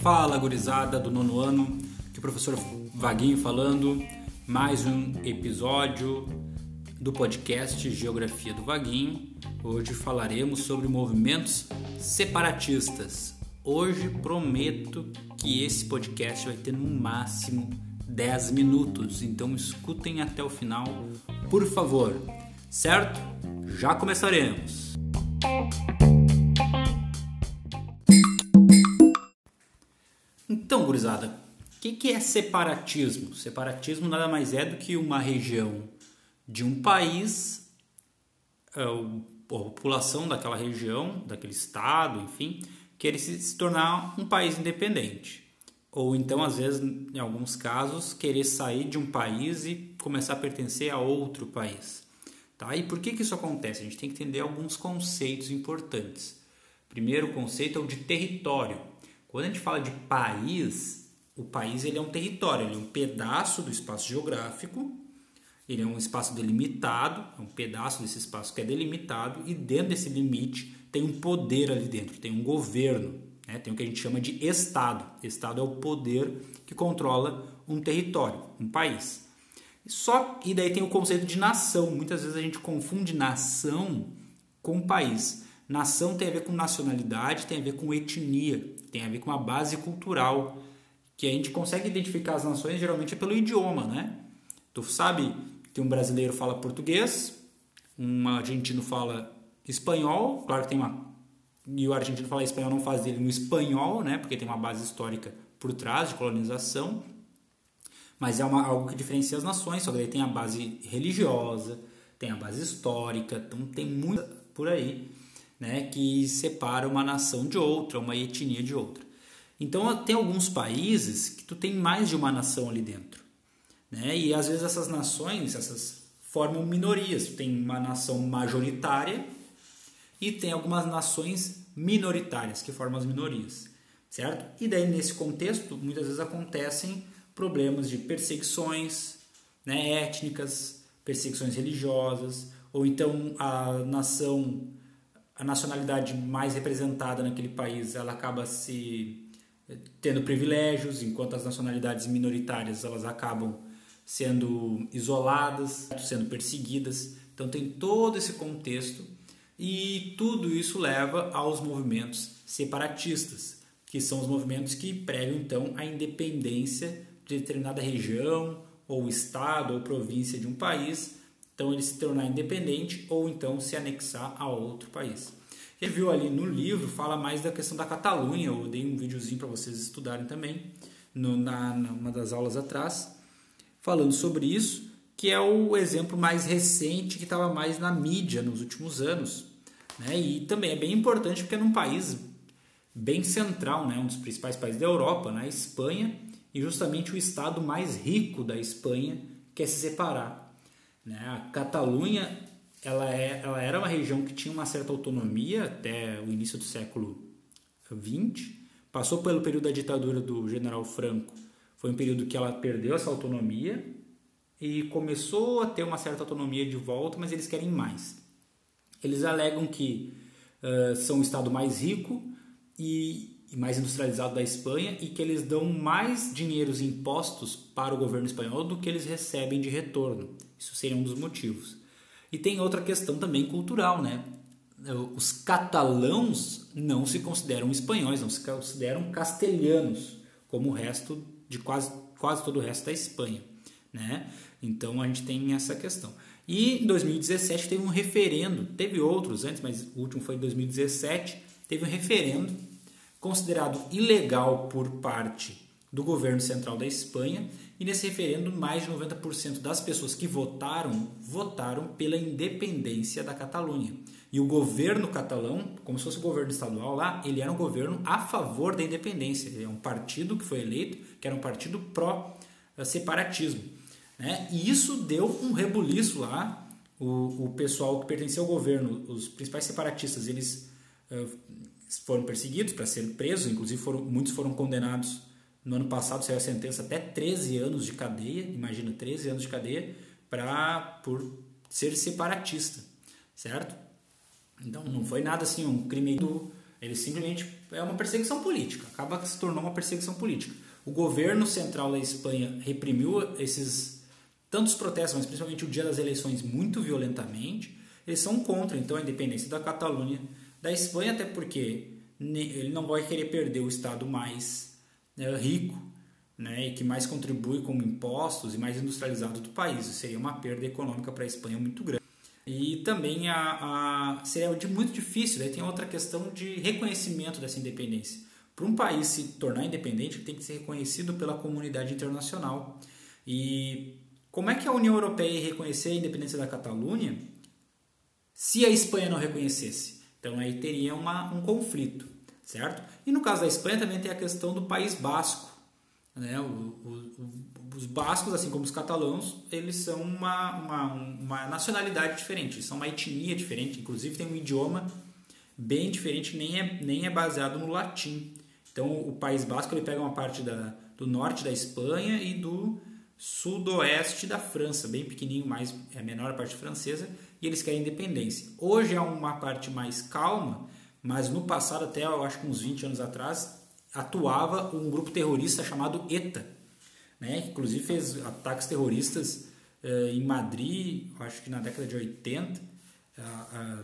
Fala, gurizada do nono ano, que o professor Vaguinho falando, mais um episódio do podcast Geografia do Vaguinho. Hoje falaremos sobre movimentos separatistas. Hoje prometo que esse podcast vai ter no máximo 10 minutos, então escutem até o final, por favor. Certo? Já começaremos. Gurizada, o que, que é separatismo? Separatismo nada mais é do que uma região de um país, é, a população daquela região, daquele estado, enfim, querer se tornar um país independente. Ou então, às vezes, em alguns casos, querer sair de um país e começar a pertencer a outro país. Tá? E por que, que isso acontece? A gente tem que entender alguns conceitos importantes. Primeiro conceito é o de território. Quando a gente fala de país, o país ele é um território, ele é um pedaço do espaço geográfico, ele é um espaço delimitado, é um pedaço desse espaço que é delimitado e dentro desse limite tem um poder ali dentro, tem um governo, né? tem o que a gente chama de Estado. Estado é o poder que controla um território, um país. Só e daí tem o conceito de nação. Muitas vezes a gente confunde nação com país. Nação tem a ver com nacionalidade, tem a ver com etnia, tem a ver com a base cultural, que a gente consegue identificar as nações geralmente pelo idioma, né? Tu sabe que um brasileiro fala português, um argentino fala espanhol, claro que tem uma e o argentino falar espanhol não faz dele um espanhol, né? Porque tem uma base histórica por trás de colonização, mas é uma, algo que diferencia as nações, só que daí tem a base religiosa, tem a base histórica, então tem muito por aí né, que separa uma nação de outra, uma etnia de outra. Então tem alguns países que tu tem mais de uma nação ali dentro, né? E às vezes essas nações, essas formam minorias. Tu tem uma nação majoritária e tem algumas nações minoritárias que formam as minorias, certo? E daí nesse contexto muitas vezes acontecem problemas de perseguições, né, étnicas, perseguições religiosas, ou então a nação a nacionalidade mais representada naquele país ela acaba se eh, tendo privilégios, enquanto as nacionalidades minoritárias elas acabam sendo isoladas, sendo perseguidas. Então tem todo esse contexto e tudo isso leva aos movimentos separatistas, que são os movimentos que pregam então a independência de determinada região ou estado ou província de um país então ele se tornar independente ou então se anexar a outro país. Ele viu ali no livro, fala mais da questão da Catalunha, eu dei um videozinho para vocês estudarem também, no, na, numa das aulas atrás, falando sobre isso, que é o exemplo mais recente que estava mais na mídia nos últimos anos. Né? E também é bem importante porque é num país bem central, né? um dos principais países da Europa, né? Espanha, e justamente o estado mais rico da Espanha quer se separar né? A Catalunha ela, é, ela era uma região que tinha uma certa autonomia até o início do século XX, passou pelo período da ditadura do general Franco, foi um período que ela perdeu essa autonomia e começou a ter uma certa autonomia de volta, mas eles querem mais. Eles alegam que uh, são o estado mais rico e, e, mais industrializado da Espanha e que eles dão mais dinheiros impostos para o governo espanhol do que eles recebem de retorno. Isso seria um dos motivos. E tem outra questão também cultural, né? Os catalãos não se consideram espanhóis, não se consideram castelhanos, como o resto de quase, quase todo o resto da Espanha, né? Então a gente tem essa questão. E em 2017 teve um referendo, teve outros antes, mas o último foi em 2017, teve um referendo considerado ilegal por parte do governo central da Espanha e nesse referendo, mais de 90% das pessoas que votaram, votaram pela independência da Catalunha. E o governo catalão, como se fosse o governo estadual lá, ele era um governo a favor da independência. Ele é um partido que foi eleito, que era um partido pró-separatismo. Né? E isso deu um rebuliço lá. O, o pessoal que pertencia ao governo, os principais separatistas, eles uh, foram perseguidos para serem presos, inclusive foram, muitos foram condenados no ano passado saiu a sentença até 13 anos de cadeia, imagina 13 anos de cadeia, pra, por ser separatista, certo? Então não foi nada assim um crime do ele simplesmente é uma perseguição política, acaba que se tornou uma perseguição política. O governo central da Espanha reprimiu esses tantos protestos, mas principalmente o dia das eleições muito violentamente. Eles são contra então a independência da Catalunha da Espanha, até porque ele não vai querer perder o estado mais né, rico né, e que mais contribui com impostos e mais industrializado do país. Isso seria uma perda econômica para a Espanha muito grande. E também a, a, seria muito difícil, daí tem outra questão de reconhecimento dessa independência. Para um país se tornar independente, tem que ser reconhecido pela comunidade internacional. E como é que a União Europeia ia reconhecer a independência da Catalunha se a Espanha não reconhecesse? Então aí teria uma, um conflito, certo? E no caso da Espanha também tem a questão do País Basco. Né? O, o, os bascos, assim como os catalãos, eles são uma, uma, uma nacionalidade diferente, são uma etnia diferente, inclusive tem um idioma bem diferente, nem é, nem é baseado no latim. Então o País Basco ele pega uma parte da, do norte da Espanha e do sudoeste da França, bem pequenininho, mais é a menor parte francesa, e eles querem independência. Hoje é uma parte mais calma, mas no passado, até eu acho que uns 20 anos atrás, atuava um grupo terrorista chamado ETA, né? inclusive fez ataques terroristas eh, em Madrid, acho que na década de 80, ah,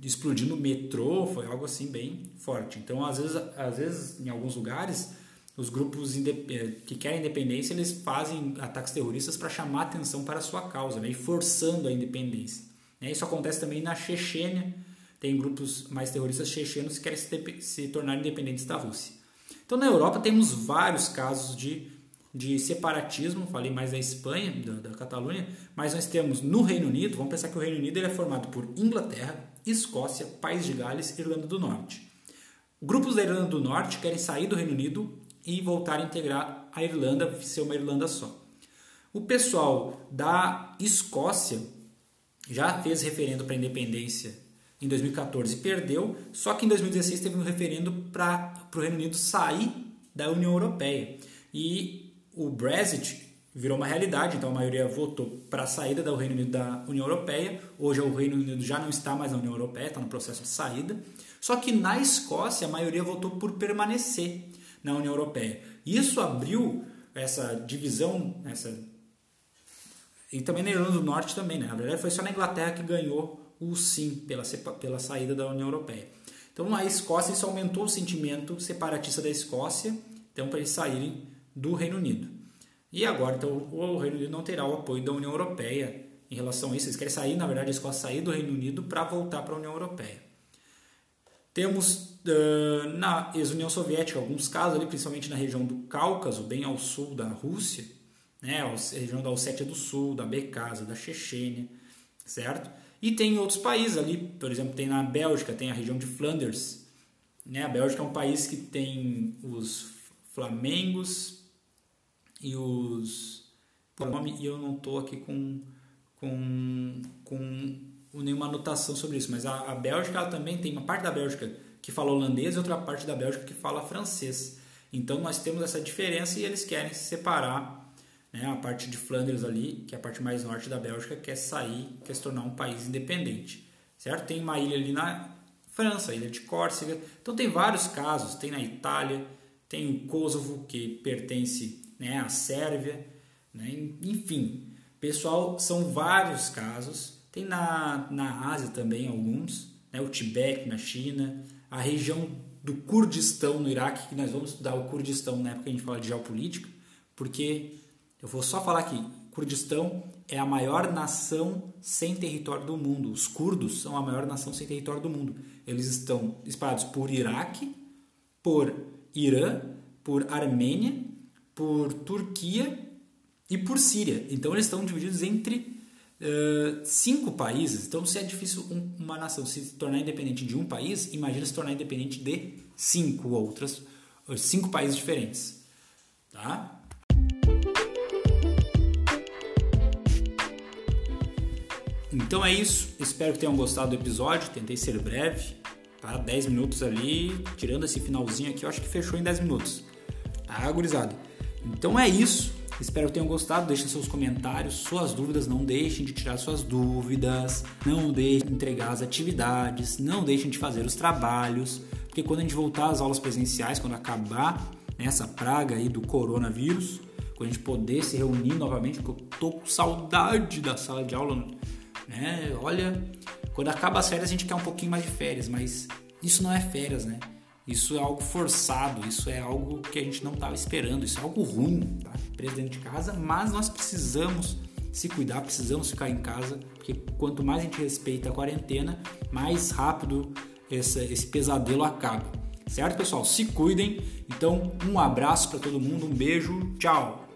explodindo o metrô, foi algo assim bem forte. Então, às vezes, às vezes em alguns lugares, os grupos eh, que querem independência, eles fazem ataques terroristas para chamar atenção para a sua causa, né? e forçando a independência. Né? Isso acontece também na Chechênia, tem grupos mais terroristas chechenos que querem se, se tornar independentes da Rússia. Então, na Europa, temos vários casos de, de separatismo, falei mais da Espanha, da, da Catalunha, mas nós temos no Reino Unido, vamos pensar que o Reino Unido ele é formado por Inglaterra, Escócia, País de Gales e Irlanda do Norte. Grupos da Irlanda do Norte querem sair do Reino Unido e voltar a integrar a Irlanda, ser uma Irlanda só. O pessoal da Escócia já fez referendo para independência em 2014 perdeu, só que em 2016 teve um referendo para o Reino Unido sair da União Europeia. E o Brexit virou uma realidade, então a maioria votou para a saída do Reino Unido da União Europeia. Hoje o Reino Unido já não está mais na União Europeia, está no processo de saída. Só que na Escócia a maioria votou por permanecer na União Europeia. Isso abriu essa divisão, essa e também na Irlanda do Norte também, né? Na verdade foi só na Inglaterra que ganhou o sim pela, pela saída da União Europeia. Então, na Escócia, isso aumentou o sentimento separatista da Escócia, então, para eles saírem do Reino Unido. E agora, então, o Reino Unido não terá o apoio da União Europeia em relação a isso. Eles querem sair, na verdade, a Escócia sair do Reino Unido para voltar para a União Europeia. Temos uh, na ex-União Soviética alguns casos ali, principalmente na região do Cáucaso, bem ao sul da Rússia, né, a região da Ossétia do Sul, da Becasa, da Chechênia, certo? E tem outros países ali, por exemplo, tem na Bélgica, tem a região de Flanders. Né? A Bélgica é um país que tem os Flamengos e os. Por nome, e eu não estou aqui com, com, com nenhuma anotação sobre isso, mas a, a Bélgica ela também tem uma parte da Bélgica que fala holandês e outra parte da Bélgica que fala francês. Então nós temos essa diferença e eles querem se separar né? A parte de Flandres ali, que é a parte mais norte da Bélgica, quer sair, quer se tornar um país independente, certo? Tem uma ilha ali na França, a ilha de Córcega. Então tem vários casos, tem na Itália, tem o Kosovo, que pertence né, à Sérvia, né? enfim, pessoal, são vários casos. Tem na, na Ásia também alguns, né? o Tibete na China, a região do Kurdistão no Iraque, que nós vamos estudar o Kurdistão na época que a gente fala de geopolítica, porque eu vou só falar aqui: Kurdistão é a maior nação sem território do mundo. Os curdos são a maior nação sem território do mundo. Eles estão espalhados por Iraque, por Irã, por Armênia, por Turquia e por Síria. Então eles estão divididos entre uh, cinco países. Então se é difícil um, uma nação se tornar independente de um país, imagina se tornar independente de cinco outras, cinco países diferentes. Tá? Então é isso. Espero que tenham gostado do episódio. Tentei ser breve, tá? 10 minutos ali, tirando esse finalzinho aqui, eu acho que fechou em 10 minutos. Tá, gurizada? Então é isso. Espero que tenham gostado. Deixem seus comentários, suas dúvidas. Não deixem de tirar suas dúvidas. Não deixem de entregar as atividades. Não deixem de fazer os trabalhos. Porque quando a gente voltar às aulas presenciais, quando acabar essa praga aí do coronavírus, quando a gente poder se reunir novamente, porque eu tô com saudade da sala de aula, né? Olha, quando acaba as férias a gente quer um pouquinho mais de férias, mas isso não é férias, né? Isso é algo forçado, isso é algo que a gente não estava esperando, isso é algo ruim, tá? Preso dentro de casa, mas nós precisamos se cuidar, precisamos ficar em casa, porque quanto mais a gente respeita a quarentena, mais rápido esse, esse pesadelo acaba. Certo, pessoal? Se cuidem. Então, um abraço para todo mundo, um beijo, tchau!